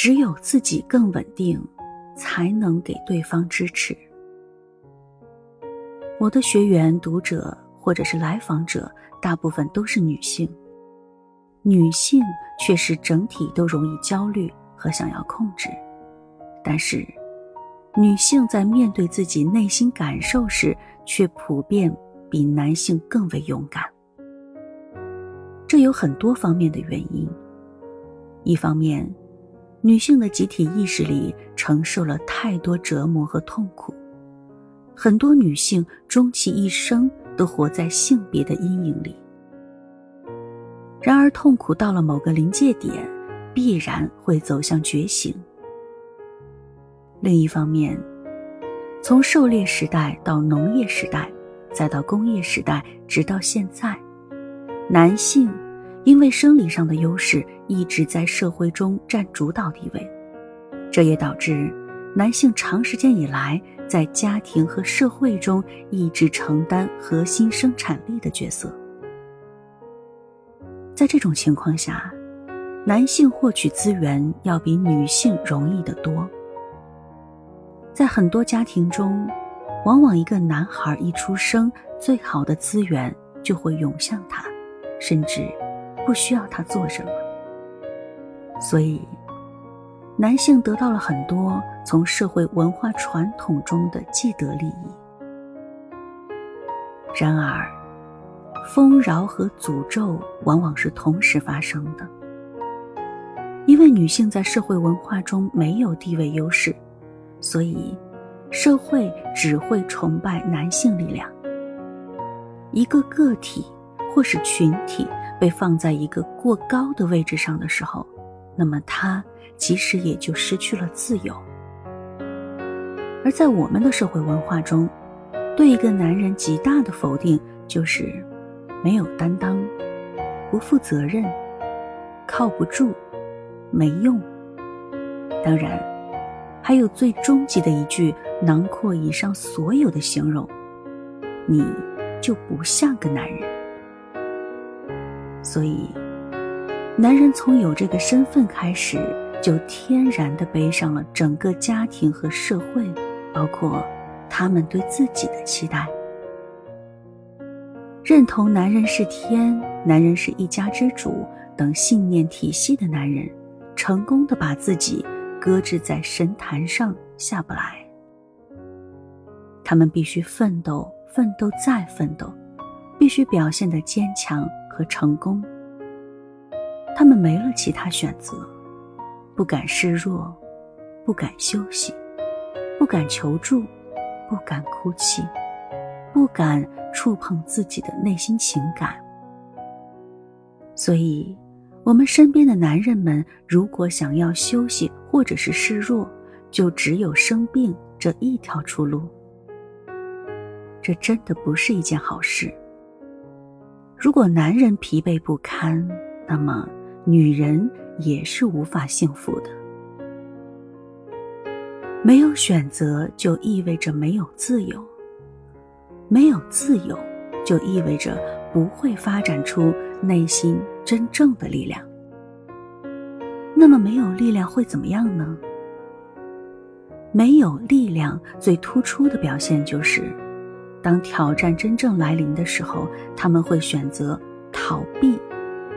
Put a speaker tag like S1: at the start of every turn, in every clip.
S1: 只有自己更稳定，才能给对方支持。我的学员、读者或者是来访者，大部分都是女性。女性确实整体都容易焦虑和想要控制，但是，女性在面对自己内心感受时，却普遍比男性更为勇敢。这有很多方面的原因。一方面，女性的集体意识里承受了太多折磨和痛苦，很多女性终其一生都活在性别的阴影里。然而，痛苦到了某个临界点，必然会走向觉醒。另一方面，从狩猎时代到农业时代，再到工业时代，直到现在，男性因为生理上的优势一直在社会中占主导地位，这也导致男性长时间以来在家庭和社会中一直承担核心生产力的角色。在这种情况下，男性获取资源要比女性容易得多。在很多家庭中，往往一个男孩一出生，最好的资源就会涌向他，甚至不需要他做什么。所以，男性得到了很多从社会文化传统中的既得利益。然而，丰饶和诅咒往往是同时发生的，因为女性在社会文化中没有地位优势，所以社会只会崇拜男性力量。一个个体或是群体被放在一个过高的位置上的时候，那么他其实也就失去了自由。而在我们的社会文化中，对一个男人极大的否定就是。没有担当，不负责任，靠不住，没用。当然，还有最终极的一句，囊括以上所有的形容：你就不像个男人。所以，男人从有这个身份开始，就天然的背上了整个家庭和社会，包括他们对自己的期待。认同男人是天，男人是一家之主等信念体系的男人，成功的把自己搁置在神坛上下不来。他们必须奋斗，奋斗再奋斗，必须表现的坚强和成功。他们没了其他选择，不敢示弱，不敢休息，不敢求助，不敢哭泣。不敢触碰自己的内心情感，所以，我们身边的男人们如果想要休息或者是示弱，就只有生病这一条出路。这真的不是一件好事。如果男人疲惫不堪，那么女人也是无法幸福的。没有选择，就意味着没有自由。没有自由，就意味着不会发展出内心真正的力量。那么，没有力量会怎么样呢？没有力量最突出的表现就是，当挑战真正来临的时候，他们会选择逃避，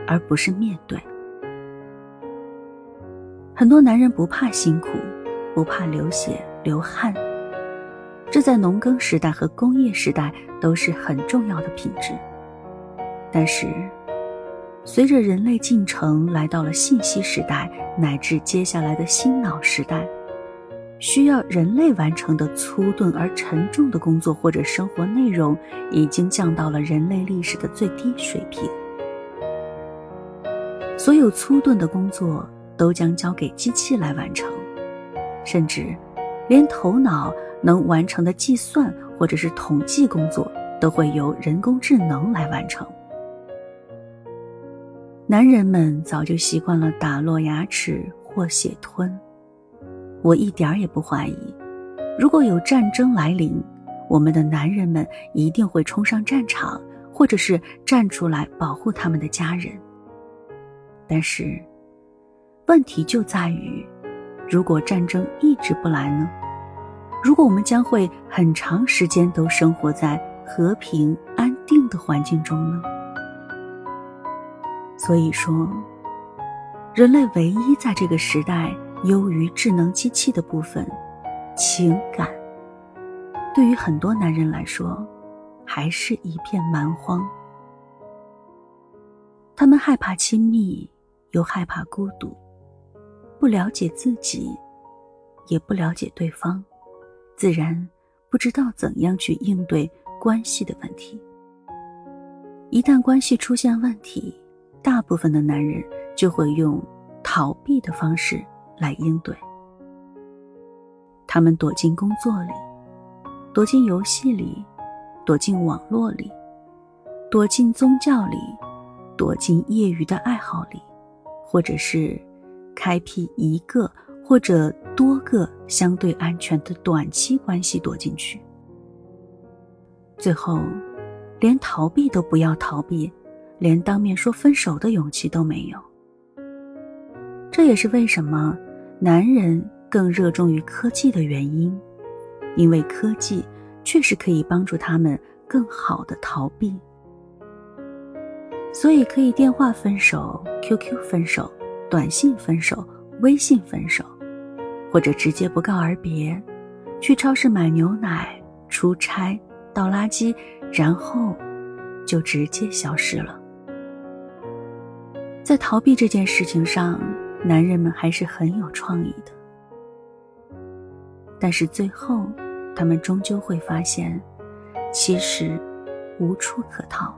S1: 而不是面对。很多男人不怕辛苦，不怕流血流汗。这在农耕时代和工业时代都是很重要的品质，但是，随着人类进程来到了信息时代，乃至接下来的新脑时代，需要人类完成的粗钝而沉重的工作或者生活内容，已经降到了人类历史的最低水平。所有粗钝的工作都将交给机器来完成，甚至，连头脑。能完成的计算或者是统计工作，都会由人工智能来完成。男人们早就习惯了打落牙齿或血吞，我一点儿也不怀疑，如果有战争来临，我们的男人们一定会冲上战场，或者是站出来保护他们的家人。但是，问题就在于如果战争一直不来呢？如果我们将会很长时间都生活在和平安定的环境中呢？所以说，人类唯一在这个时代优于智能机器的部分——情感，对于很多男人来说，还是一片蛮荒。他们害怕亲密，又害怕孤独，不了解自己，也不了解对方。自然不知道怎样去应对关系的问题。一旦关系出现问题，大部分的男人就会用逃避的方式来应对。他们躲进工作里，躲进游戏里，躲进网络里，躲进宗教里，躲进业余的爱好里，或者是开辟一个。或者多个相对安全的短期关系躲进去，最后连逃避都不要逃避，连当面说分手的勇气都没有。这也是为什么男人更热衷于科技的原因，因为科技确实可以帮助他们更好的逃避，所以可以电话分手、QQ 分手、短信分手、微信分手。或者直接不告而别，去超市买牛奶、出差、倒垃圾，然后就直接消失了。在逃避这件事情上，男人们还是很有创意的。但是最后，他们终究会发现，其实无处可逃。